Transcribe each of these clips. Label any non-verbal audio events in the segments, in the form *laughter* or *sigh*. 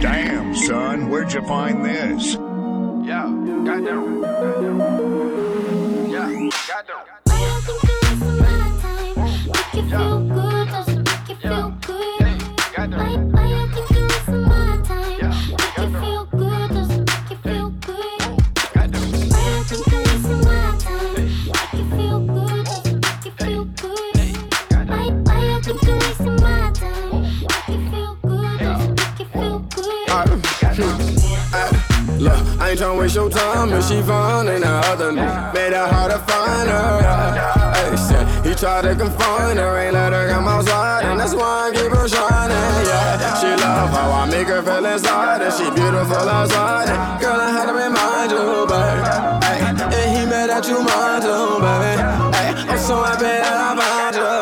Damn, son, where'd you find this? Yeah, goddamn. Goddamn. Yeah, goddamn. Yeah. don't waste your time but she found ain't other me. Made it hard to find her. Shit, he tried to confine her, ain't let her come outside, and that's why I keep her shining. Yeah, she love how I make her feel inside, and she beautiful outside. Girl, I had to remind you, baby. Hey, and he made that you mine too, baby. Hey, I'm so happy that I found you.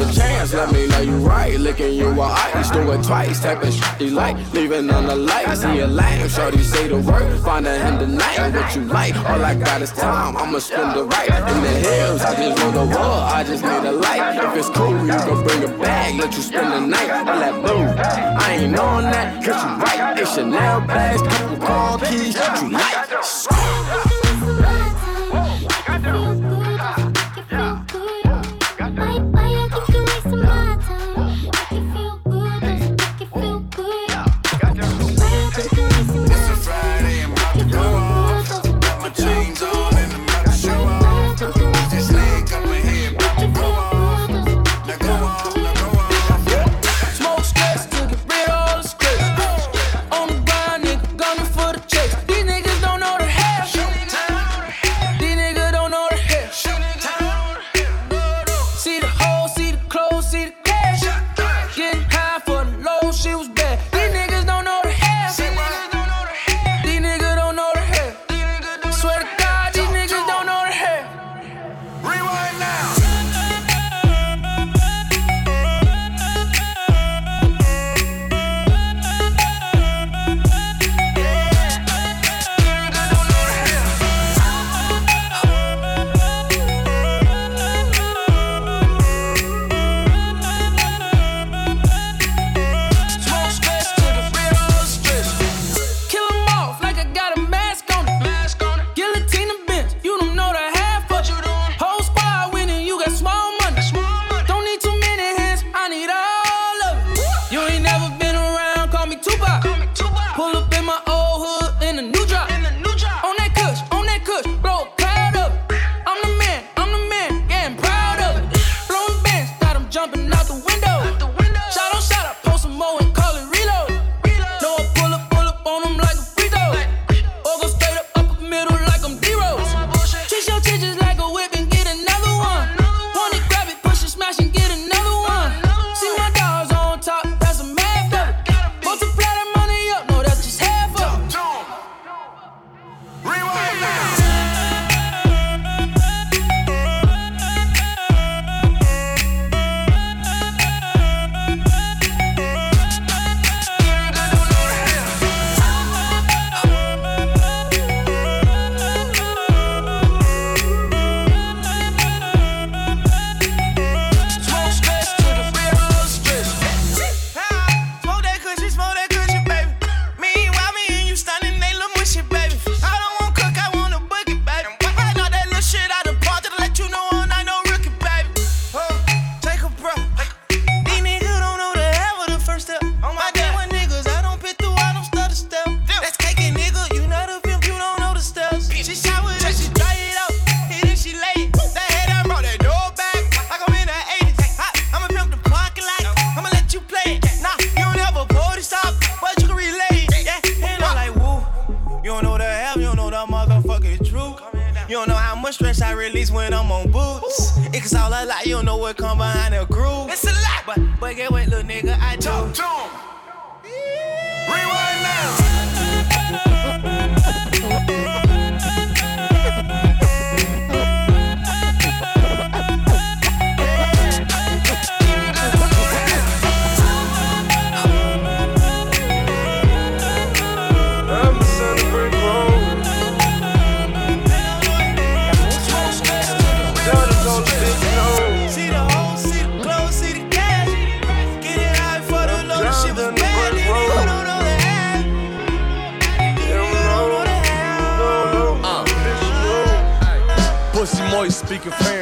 a chance, let me know you right. Licking you on ice, do it twice. Tapping shit you like, leaving on the light. See a lame, shorty say the word. Finding him tonight, what you like. All I got is time, I'ma spend the right. In the hills, I just want the wall, I just need a light. If it's cool, you can bring a bag, let you spend the night. I that boo, I ain't on that, cause you right. It's Chanel bags, couple car keys, you like.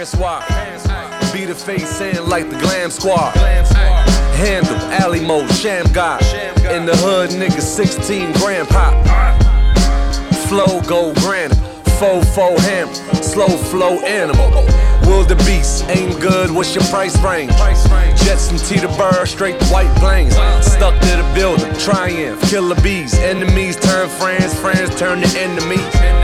Speaking Francois. Be the face in like the glam squad. Handle, alley mode, sham god. In the hood, nigga, 16 grand pop. Flow, go granite. Fo fo ham, slow flow animal. Wildebeest, aim good, what's your price range? Jets from Teterboro, straight to white plains. Stuck to the building, triumph, killer bees. Enemies turn friends, friends turn to enemies.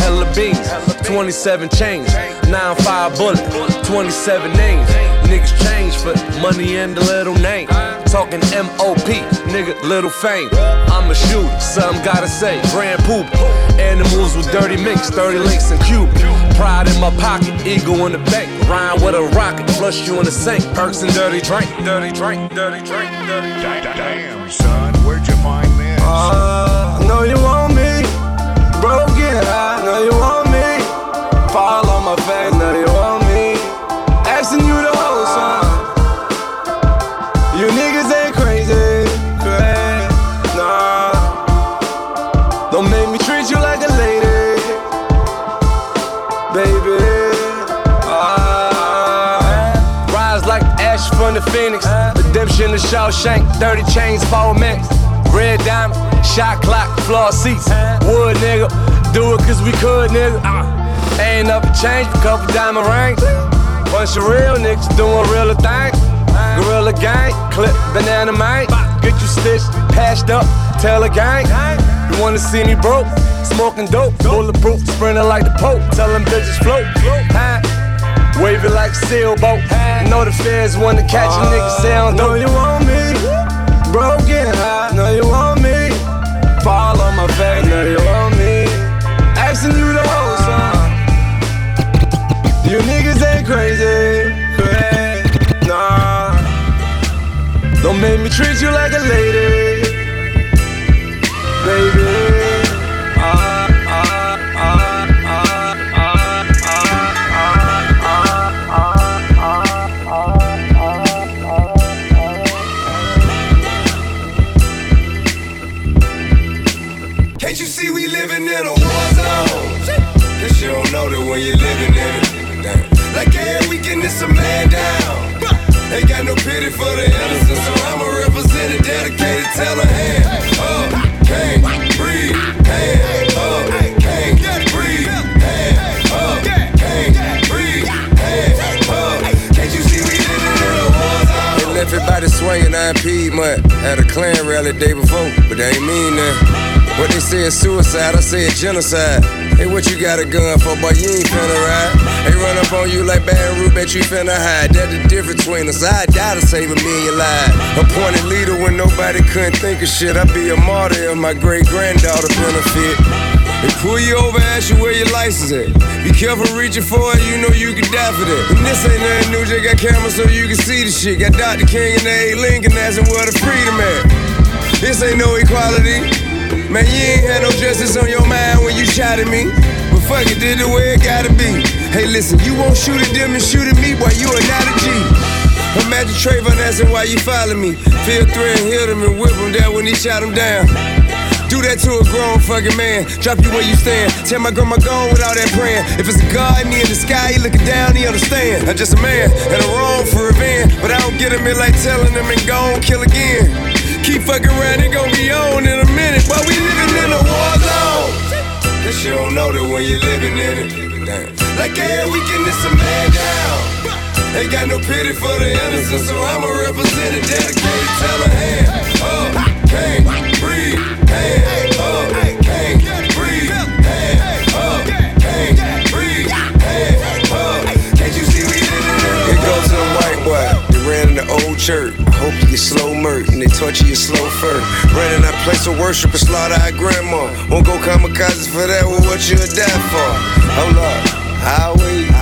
Hella beans, 27 chains, 9-5 bullet, 27 names. Niggas change for money and a little name. Talking MOP, nigga, little fame. I'm a shooter, something gotta say. Grand poop, animals with dirty mix, 30 links and cube. Pride in my pocket, eagle in the bank. Rhyme with a rocket, flush you in the sink. Perks and dirty drink, dirty drink, dirty drink, dirty drink. Damn, son, where'd you find this? Uh, I know you. Broken, I know you want me. Fall on my face, know you want me. Asking you the whole song. You niggas ain't crazy, crazy, nah. Don't make me treat you like a lady, baby. Ah. Rise like ash from the phoenix. Redemption of Shawshank, 30 chains, four mix. Red diamond, shot clock, floor seats. Wood nigga, do it cause we could nigga. Uh, ain't nothing changed, a couple diamond rings. Bunch of real niggas doing real things. Gorilla gang, clip banana man. Get you stitched, patched up, tell a gang. You wanna see me broke? Smoking dope, bulletproof, sprinting like the Pope. Tell them bitches float. Huh? Wave it like a sailboat. Know the feds wanna catch a nigga sound Know dope. you want me, broken heart. Know you want crazy. Nah, don't make me treat you like a lady, baby. Can't you see we living in a war zone? Cause you don't know that when you're living in it like every weekend it's a man down. Ain't got no pity for the innocent, so I'm a representative dedicated. Tell her hand up, can't breathe. Hand up, uh, can't breathe. Hand up, uh, can't breathe. Hand up. Can't you see in a everybody swinging on Piedmont. Had a Klan rally day before, but they ain't mean that. What they say is suicide, I say genocide. Hey, what you got a gun for, boy? You ain't finna ride. They run up on you like Baton Rouge, bet you finna hide. That's the difference between us. I die to save a million lives. Appointed leader when nobody couldn't think of shit. I'd be a martyr if my great granddaughter benefit. They pull you over, ask you where your license at. Be careful reaching for it, you know you can die for that. And this ain't nothing new, just got cameras so you can see the shit. Got Dr. King and A. Lincoln asking where the freedom at. This ain't no equality. Man, you ain't had no justice on your mind when you shot at me. But fuck it, did the way it gotta be. Hey, listen, you won't shoot at them and shoot at me, boy, you are not a G. Imagine Trayvon asking why you follow me. Feel threat and hit him and whip him down when he shot him down. Do that to a grown fucking man. Drop you where you stand. Tell my grandma gone without that praying. If it's a God and he in the sky, he looking down, he understand. I'm just a man and a wrong for revenge. But I don't get him in like telling him and go kill again. Keep fucking around, it gon' be on in a minute. While we living in a war zone. Guess you don't know that when you're living in it. Like every weekend, it's a man down. Ain't got no pity for the innocent, so I'm a representative dedicated. Tell her hand uh, up, can't I hope you get slow murk and they torture you slow fur. Ran in that place of worship and slaughter our grandma. Won't go kamikazes for that. Well, what you a die for? Hold up. Highway, highway.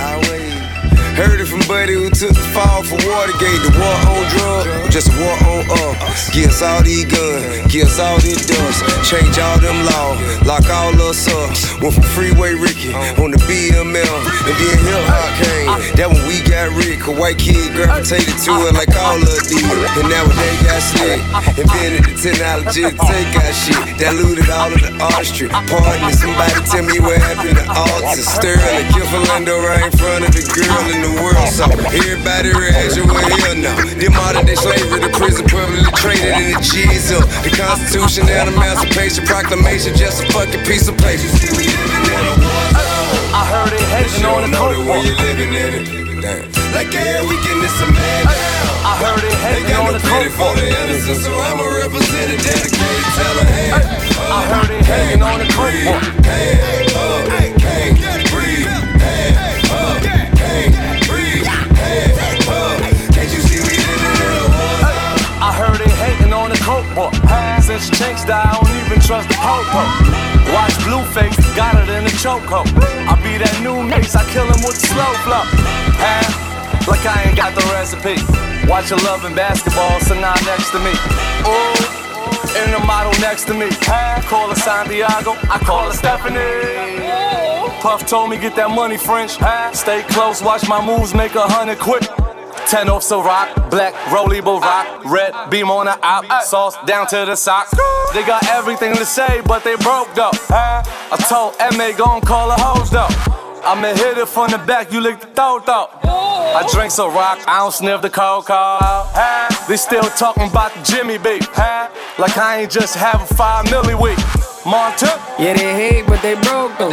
Heard it from Buddy who took the fall for Watergate. The war on drugs, just a war on us. Give us all these guns, give us all this dust. Change all them laws, lock all us up. Went from Freeway Ricky on the BML, and then hip hop came. That when we got rich, a white kid gravitated to it like all of did. And now they got slick, invented the technology take out shit. Diluted all of the artistry. Pardon me, somebody tell me what happened to Alton. Sterling, kill Philando right in front of the girl in the world. So everybody reaction, well, hell no. Them modern day slavery, the prison publicly traded in the G's up. The Constitution and Emancipation Proclamation, just a fucking piece of paper. I heard it hating on the the coke way you living in it. Damn. Like every weekend it's a man down. I heard it hating on the coke for the innocent, so I'm a representative dedicated. Tell her, hey, I heard it hating on the coke up, uh, can't breathe. Up, can't uh, Since Chinx died, I don't even trust the popo. Watch Blueface, got it in the chokehold. I be that new mace, I kill him with the slow flow. Huh? Like I ain't got the recipe. Watch your love loving basketball, so now next to me. Ooh, in the model next to me. Huh? Call her Santiago, I call her Stephanie. Puff told me get that money French. Huh? Stay close, watch my moves, make a hundred quick. Ten off so rock, black rolly rock, red beam on the op, sauce down to the socks. They got everything to say, but they broke though. I told MA gon' call a hoes though. I'ma hit it from the back, you lick the throat though. I drink so rock, I don't sniff the cocoa. They still talking about the Jimmy beat, like I ain't just having five milli week. Monte, Yeah, they hate, but they broke though.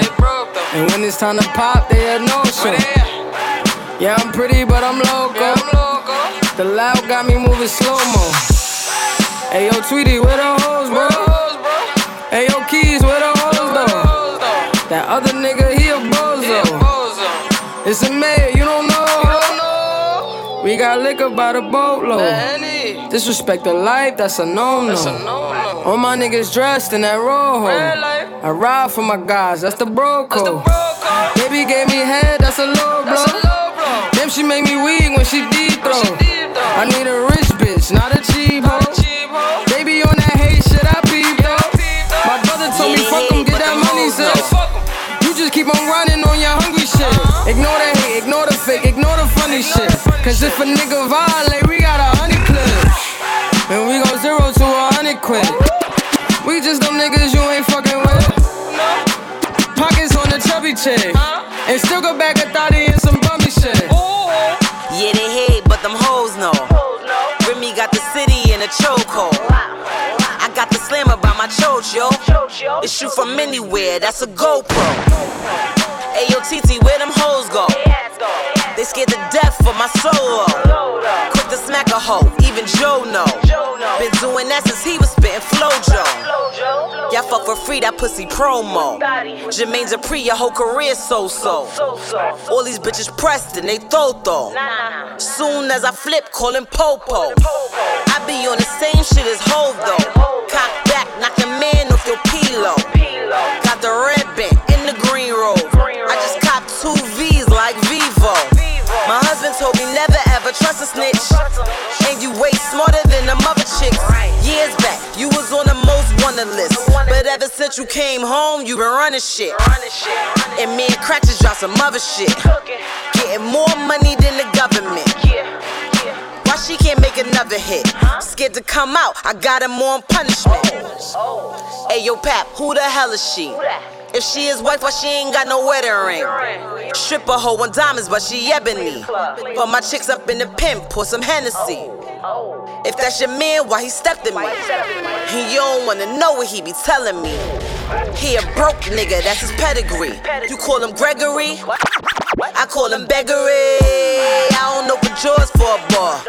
And when it's time to pop, they had no show. Yeah, I'm pretty, but I'm loco. The loud got me moving slow mo. Hey, yo, Tweety, where the hoes, bro? Hey, yo, Keys, where the hoes, though? That other nigga, he a bozo. It's a mayor, you don't know. We got liquor by the boatload. Disrespect the life, that's a no no. All my niggas dressed in that rojo. I ride for my guys, that's the bro code. Baby gave me head, that's a low blow. Damn, she make me weak when she deep throw. I need a rich bitch, not a cheap hoe. Baby on that hate shit, I peep though. My brother told me fuck him, get that money, sis. You just keep on running on your hungry shit. Ignore the hate, ignore the fake, ignore the funny shit. Cause if a nigga violate, we got a hundred clips. And we go zero to a hundred quid. We just them niggas you ain't fucking with. Pockets on the chubby chick. And still go back a thotty know. Remy got the city in a chokehold. I got the slammer by my choach, yo. It shoot from anywhere, that's a GoPro. Ayo, TT, where them hoes go? They scared to death for my solo. Quick to smack a hoe, even Joe know. Been doing that since he was spitting flojo. Y'all fuck for free, that pussy promo. Jermaine Dupri, your whole career so so. All these bitches pressed and they though Soon as I flip, call him Popo. I be on the same shit as Hove though. Cock back, knock your man off your pillow. Got the red band in the green robe. I just copped two V's like Vivo. My husband told me never ever trust a snitch. You way smarter than the mother chicks. Years back, you was on the most wanted list. But ever since you came home, you been running shit. And me and just dropped some other shit. Getting more money than the government. Why she can't make another hit? Scared to come out, I got him on punishment. Hey yo, Pap, who the hell is she? If she is wife, why she ain't got no wedding ring? Strip a hoe on diamonds, but she ebony. But my chicks up in the pimp, pour some Hennessy. If that's your man, why he stepped in me? And you don't wanna know what he be telling me. He a broke nigga, that's his pedigree. You call him Gregory? I call him Beggery. I don't open drawers for a bar.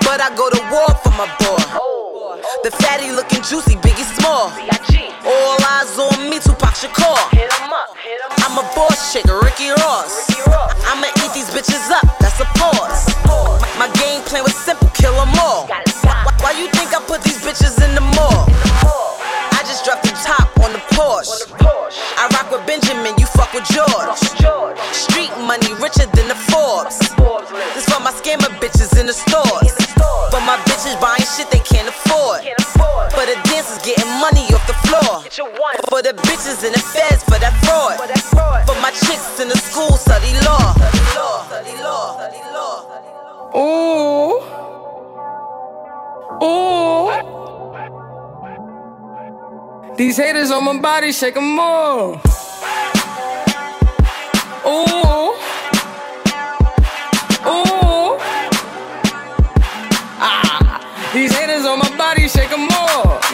But I go to war for my boy. The fatty looking juicy, biggie small. All eyes on me, Tupac Shakur. I'm a boss chick, Ricky Ross. I'ma eat these bitches up, that's a pause. My, my game plan was simple, kill 'em all. Why, you think I put these bitches in the mall? I just dropped the top on the Porsche. I rock with Benjamin, you fuck with George. Street money richer than the Forbes. down you want. For the bitches and the feds, for that fraud. For, my chicks in the school, study law. Study law. Ooh. Ooh. These haters on my body, shake them all. Ooh. Ooh. Ah. These haters on my body, shake them all.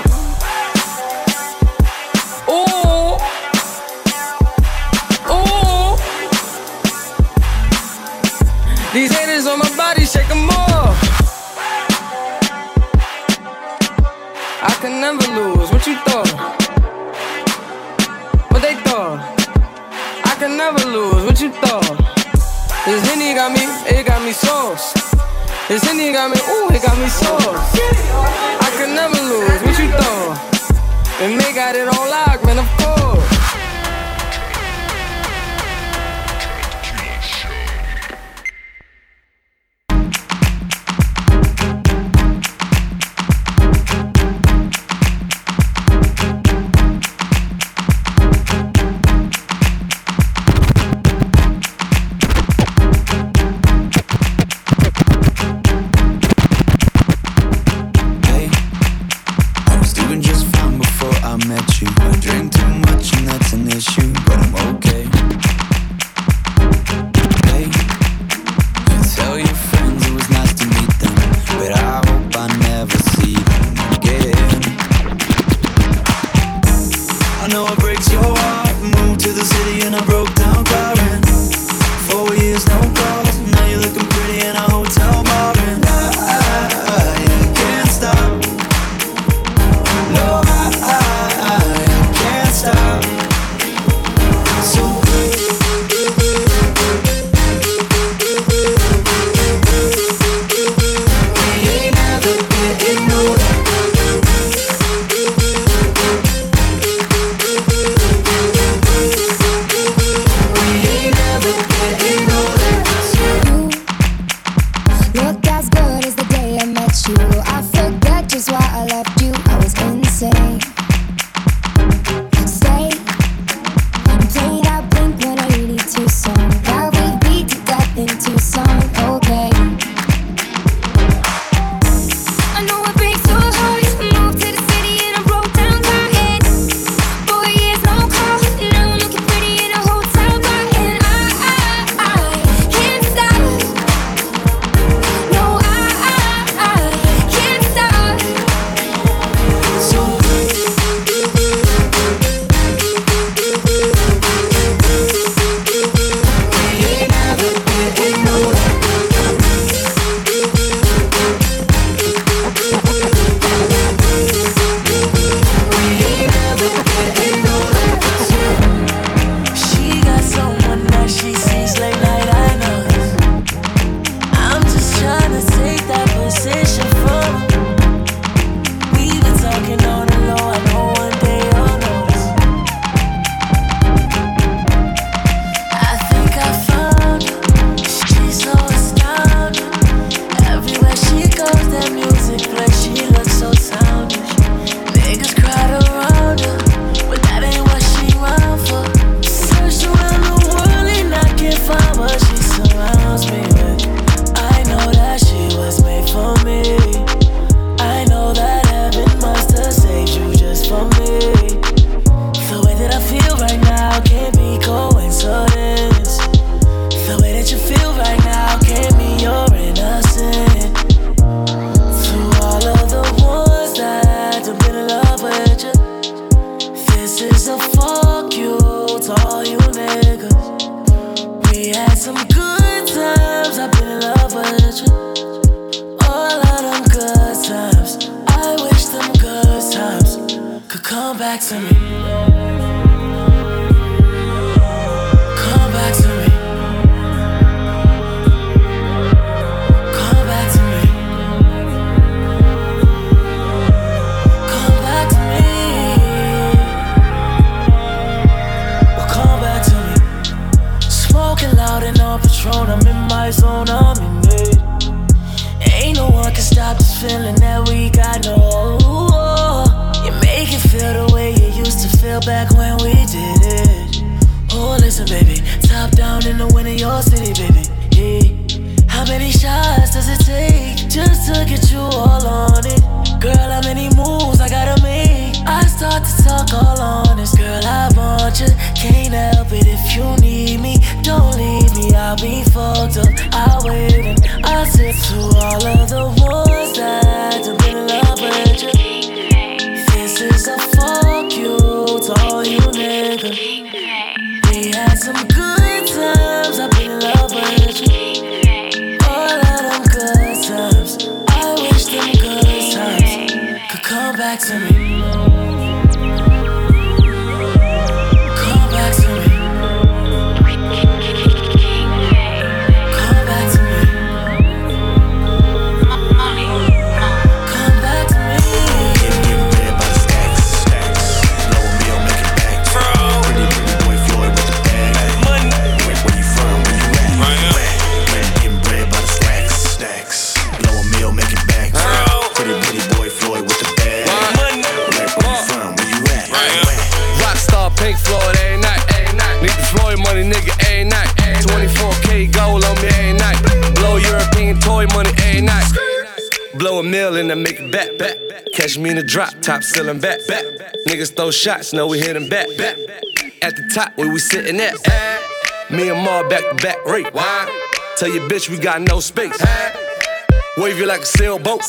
These haters on my body, shake them off. I can never lose. What you thought? What they thought? I can never lose. What you thought? This Henny got me, it got me sauce. This Henny got me, ooh, it got me sauce. I can never lose. What you thought? And they got it on lock, man, of course. Drop, top ceiling back, back. Niggas throw shots, know we hit 'em back, back. At the top where we sitting at. Eh? Me and Ma back to back rate. Tell your bitch we got no space. Eh? Wave you like a sailboat.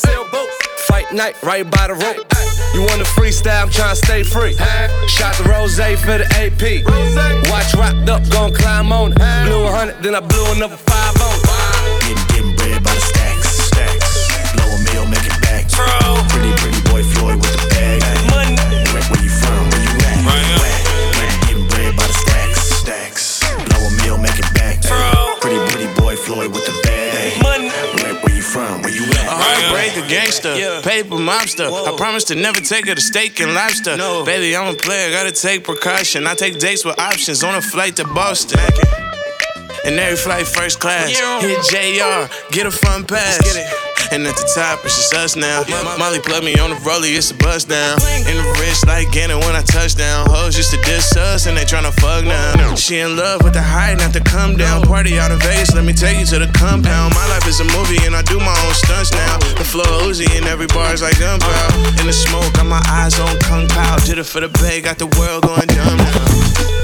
Fight night right by the rope. You want the freestyle, I'm tryna stay free. Eh? Shot the rose for the AP. Watch rocked up, gon' climb on it. Blew a hundred, then I blew another five on gangster, paper mobster. I promise to never take her to steak and lobster. No. Baby, I'm a player, gotta take precaution. I take dates with options on a flight to Boston. And every flight first class. Yeah. Hit JR, get a front pass. And at the top, it's just us now. Molly plug me on the rollie, it's a bust down. In the wrist like Gannon when I touch down. Hoes used to diss us and they tryna fuck now. She in love with the high, not the come down. Party out of Vegas, let me take you to the compound. My life is a movie and I do my own stunts now. The floor Uzi and every bar's like gunpowder. In the smoke, got my eyes on Kung Pao. Did it for the bay, got the world going dumb now.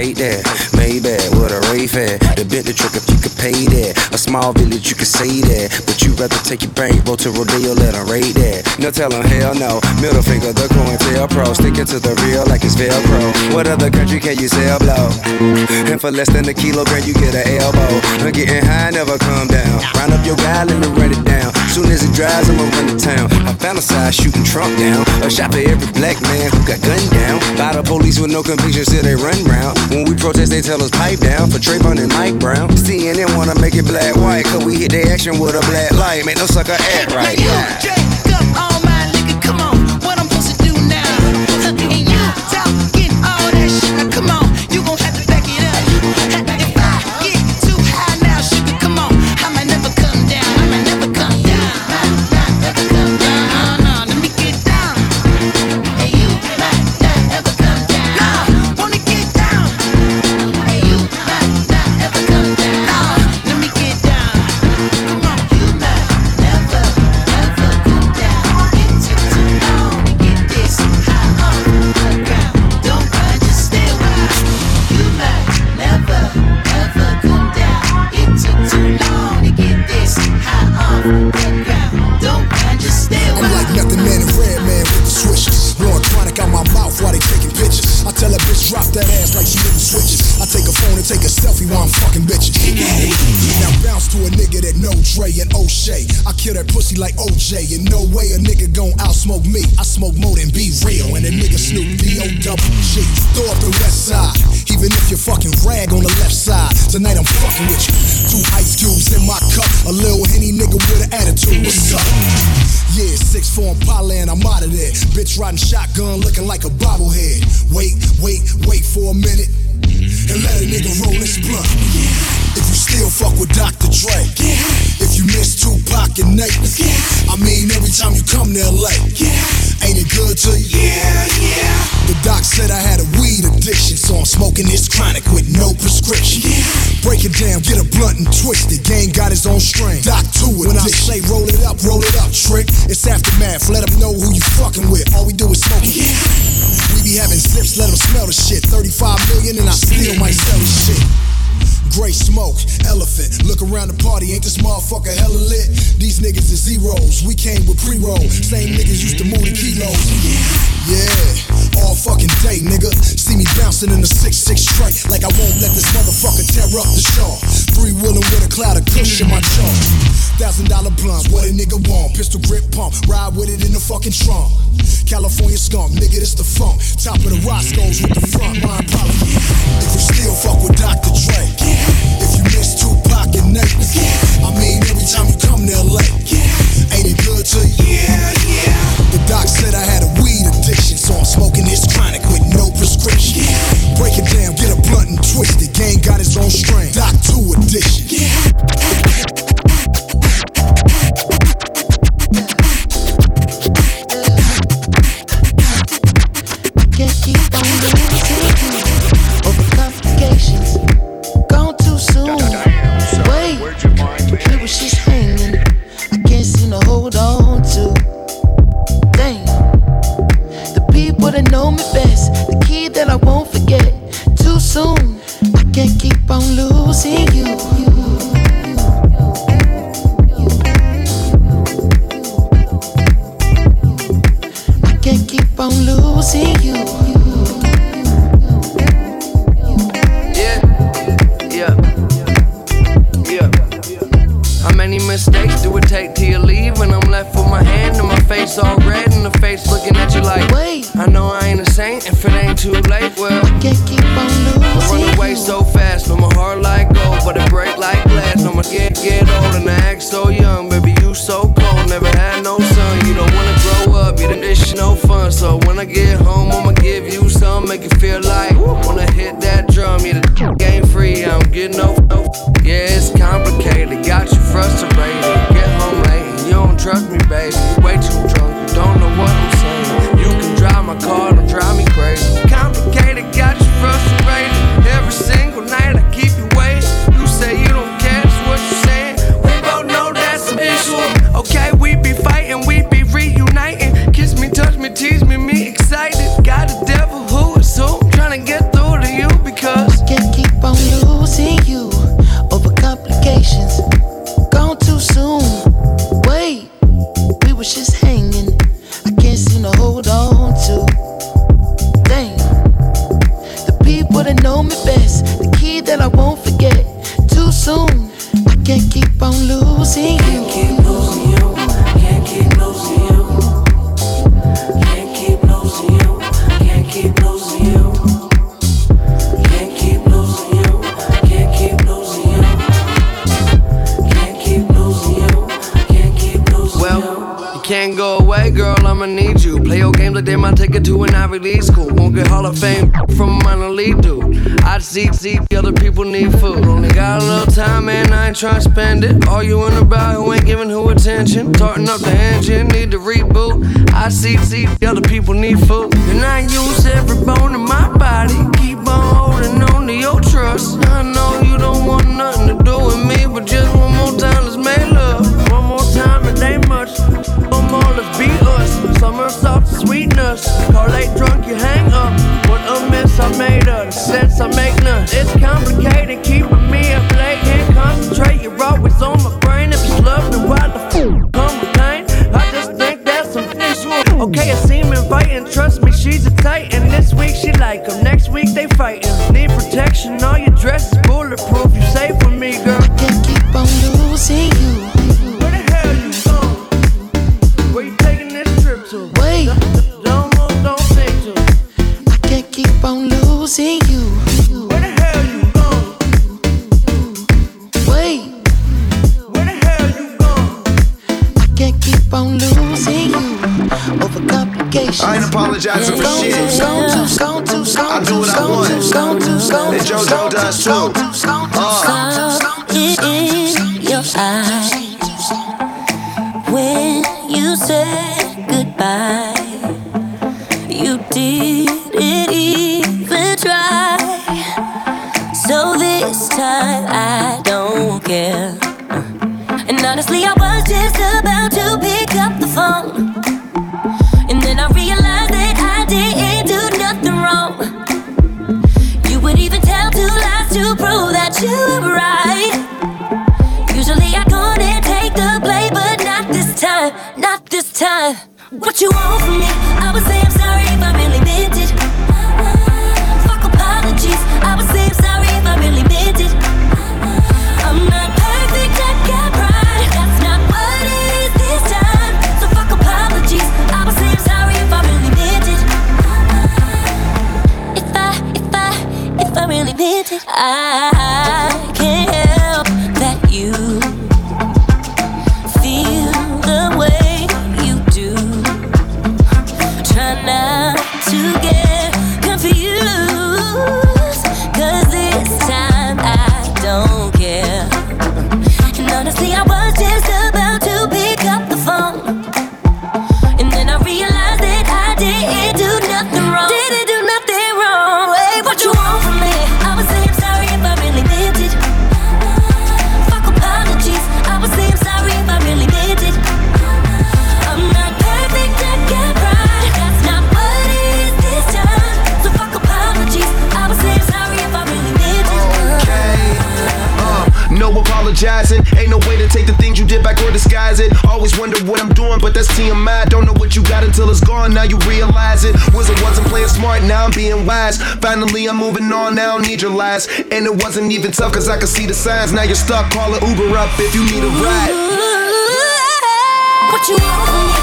Okay, well small village you can say that. But you rather take your bankroll to Rodeo, let 'em rate that. No tell 'em hell no. Middle finger, the coin tail pro. Sticking to the real like it's Velcro. What other country can you sell blow? And for less than a kilogram, you get an elbow. I'm getting high, never come down. Round up your guy, let me run it down. Soon as it dries, I'ma run to town. I fantasize shooting Trump down. A shot for every black man who got gunned down. By the police with no conviction, still they run round. When we protest, they tell us pipe down for Trayvon and Mike Brown. CNN wanna make it black white, cause we hit the action with a black light. Make no sucker act right. Now Break it down, get a blunt and twist it. Gang got his own strain. Doc to it. When I say roll it up, roll it up, trick. It's aftermath. Let them know who you fucking with. All we do is smoke it. We be having zips, let them smell the shit. 35 million and I still might sell the shit. Gray smoke, elephant. Look around the party, ain't this motherfucker hella lit? These niggas is zeros. We came with pre-roll. Same niggas used to move the kilos. Yeah, all fucking day, nigga. See me bouncing in the 6-6 straight. Like I won't let this motherfucker tear up the shaw. Three wheeling with a cloud of kush in my jaw. Thousand dollar blunts, what a nigga want. Pistol grip pump, ride with it in the fucking trunk. California skunk, nigga, this the funk. Top of the Roscoe's with the front line policy. If you still fuck with Dr. Dre, And Nate, I mean, every time you come to LA, yeah. ain't it good to you? Yeah, yeah. The doc said I had a weed addiction, so I'm smoking this chronic with no prescription. Break it down, get a blunt and twist it. Gang got its own strain. Doc 2 edition. Can't try to spend it. All you in about who ain't giving who attention. Tarting up the engine, need to reboot. I see the other people need food. And I use every bone in my body. Keep on holding on to your trust. I know you don't want nothing to do with me, but just one more time, let's make love. One more time, it ain't much. One more, let's be us. Somersault sweetness. late drunk, you hang up. What a mess I made of. Sense I make none. It's complicated keeping me. dress What you want from me? I would say I'm sorry if I really meant it. Fuck apologies. I would say I'm sorry if I really meant it. I'm not perfect. I got pride. That's not what it is this time. So fuck apologies. I would say I'm sorry if I really meant it. If I, if I, if I really meant it, I can't. Always wonder what I'm doing, but that's TMI. Don't know what you got until it's gone. Now you realize it. Was it wasn't playing smart, now I'm being wise. Finally, I'm moving on, now I don't need your lies. And it wasn't even tough, cause I could see the signs. Now you're stuck, call an Uber up if you need a ride. What you want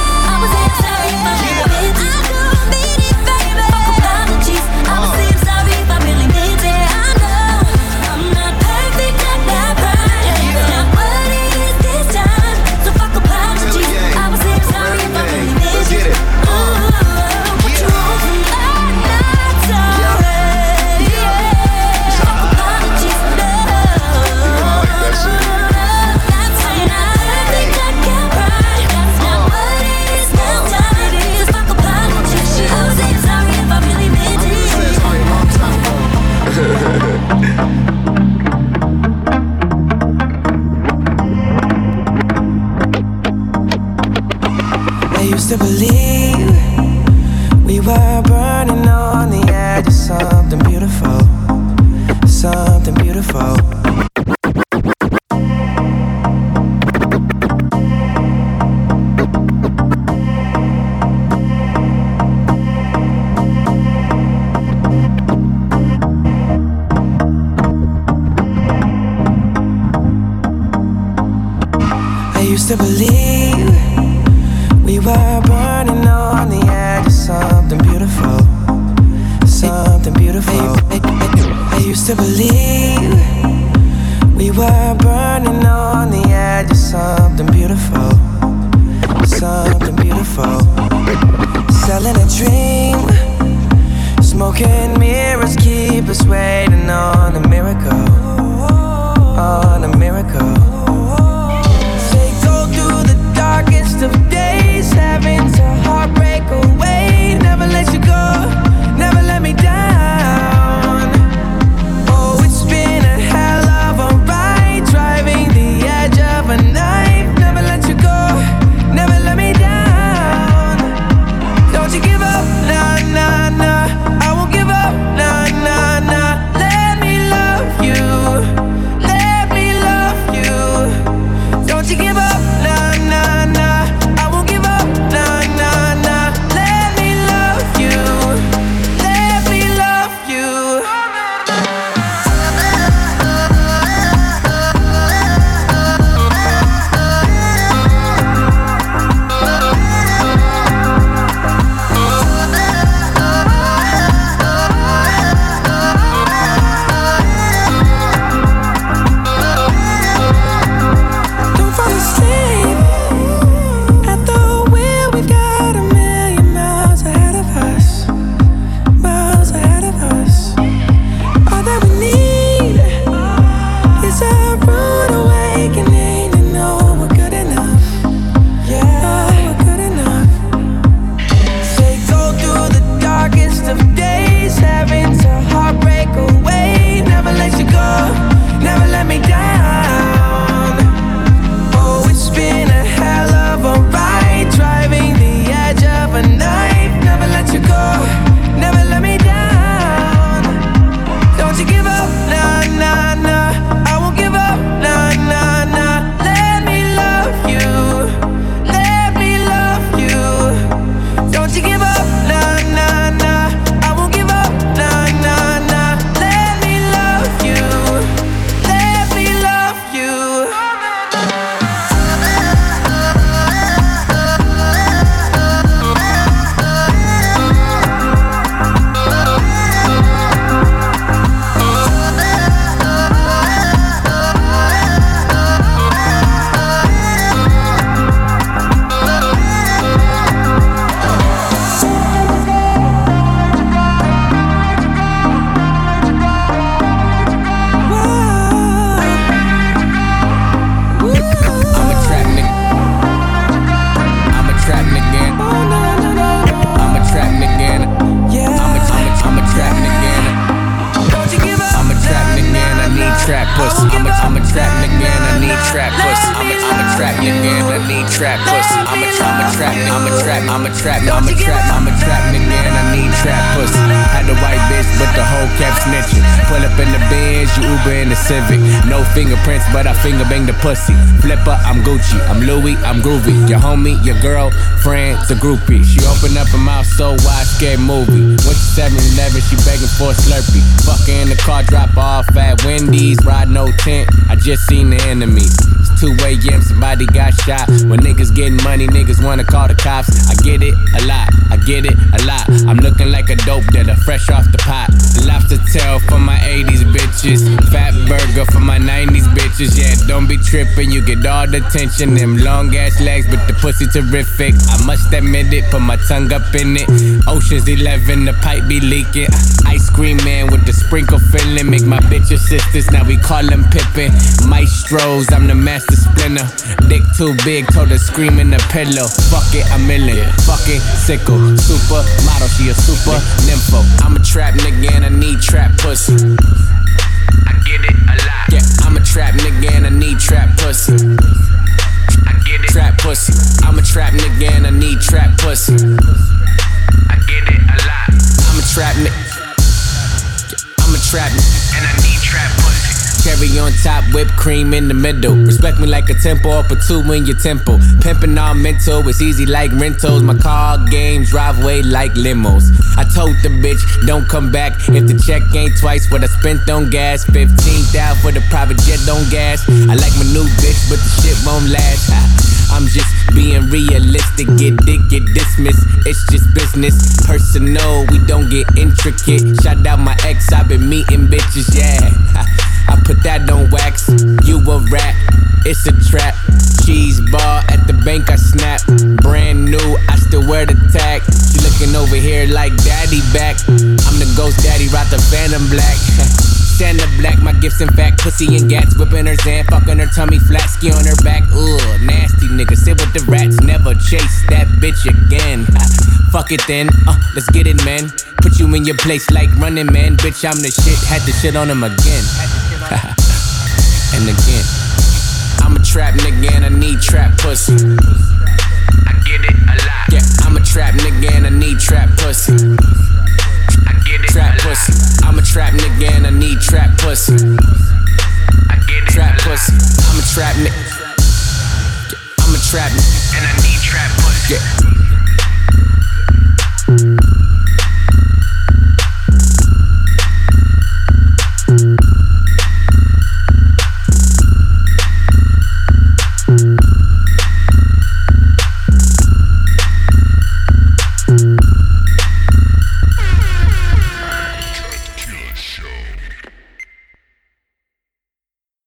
used to believe we were burning on the edge of something beautiful, something beautiful. I used to believe we were burning on the edge of something beautiful, something beautiful. Selling a dream, smoking mirrors keep us waiting on a miracle, fingerprints, but I finger bang the pussy. Flipper, I'm Gucci. I'm Louis, I'm groovy. Your homie, your girl, friend, the groupie. She opened up her mouth so wide, scared movie. Went to 7 Eleven, she begging for a Slurpee. Fuck in the car, drop off at Wendy's. Ride no tent, I just seen the enemy. It's 2 a.m., somebody got shot. When niggas getting money, niggas wanna call the cops. I get it a lot, get it a lot. I'm looking like a dope dealer, fresh off the pot. Lobster tail for my 80s bitches. Fat burger for my 90s bitches. Yeah, don't be tripping, you get all the attention. Them long ass legs, but the pussy terrific. I must admit it, put my tongue up in it. Ocean's 11, the pipe be leaking. Ice cream man with the sprinkle filling. Make my bitches sisters, now we call them Pippin. Maestros, I'm the master splinter. Dick too big, told her scream in the pillow. Fuck it, I'm illin'. Fuck it, sickle. Super model, she a super nympho. I'm a trap nigga and I need trap pussy. I get it a lot. Yeah, I'm a trap nigga and I need trap pussy. I get it. Trap pussy. I'm a trap nigga and I need trap pussy. I get it a lot. I'm a trap nigga. I'm a trap nigga and I need trap pussy. Cherry on top, whipped cream in the middle. Respect me like a temple, up a two in your temple. Pimpin' all mental, it's easy like rentals. My car games drive away like limos. I told the bitch, don't come back if the check ain't twice what I spent on gas. 15 down for the private jet on gas. I like my new bitch, but the shit won't last. I'm just being realistic. Get dick, get dismissed. It's just business. Personal, we don't get intricate. Shout out my ex, I've been meeting bitches, yeah. *laughs* it's a trap. Cheese bar at the bank, I snap. Brand new, I still wear the tag. She looking over here like daddy back. I'm the ghost daddy, rock the phantom black. *laughs* Santa black, my gifts in fact, pussy and gats, whipping her Zan, fucking her tummy flat, ski on her back. Ugh, nasty nigga, sit with the rats, never chase that bitch again. *laughs* Fuck it then, uh, let's get it, man. Put you in your place like running man, bitch. I'm the shit, had to shit on him again. *laughs* and again, trap nigga and I need trap pussy. I get it a lot. Yeah, I'm a trap nigga and I need trap pussy. I get it trap pussy. I'm a trap nigga and I need trap pussy. I get it trap pussy. I'm a trap nigga. I'm a trap nigga and I need trap pussy. Yeah.